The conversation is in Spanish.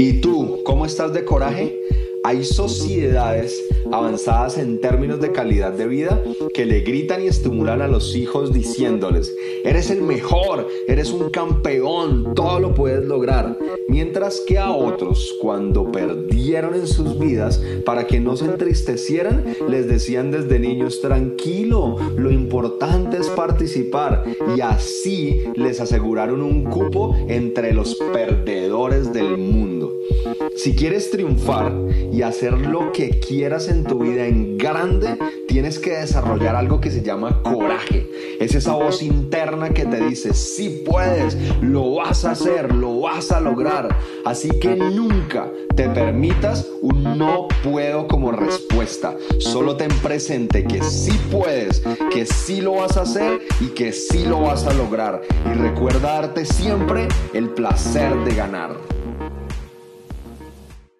¿Y tú, cómo estás de coraje? Hay sociedades avanzadas en términos de calidad de vida que le gritan y estimulan a los hijos diciéndoles, eres el mejor, eres un campeón, todo lo puedes lograr. Mientras que a otros, cuando perdieron en sus vidas, para que no se entristecieran, les decían desde niños, tranquilo, lo importante es participar. Y así les aseguraron un cupo entre los perdedores del mundo. Si quieres triunfar y hacer lo que quieras en tu vida en grande, tienes que desarrollar algo que se llama coraje. Es esa voz interna que te dice, si puedes, lo vas a hacer, lo vas a lograr. Así que nunca te permitas un no puedo como respuesta. Solo ten presente que sí puedes, que sí lo vas a hacer y que sí lo vas a lograr. Y recuerda darte siempre el placer de ganar.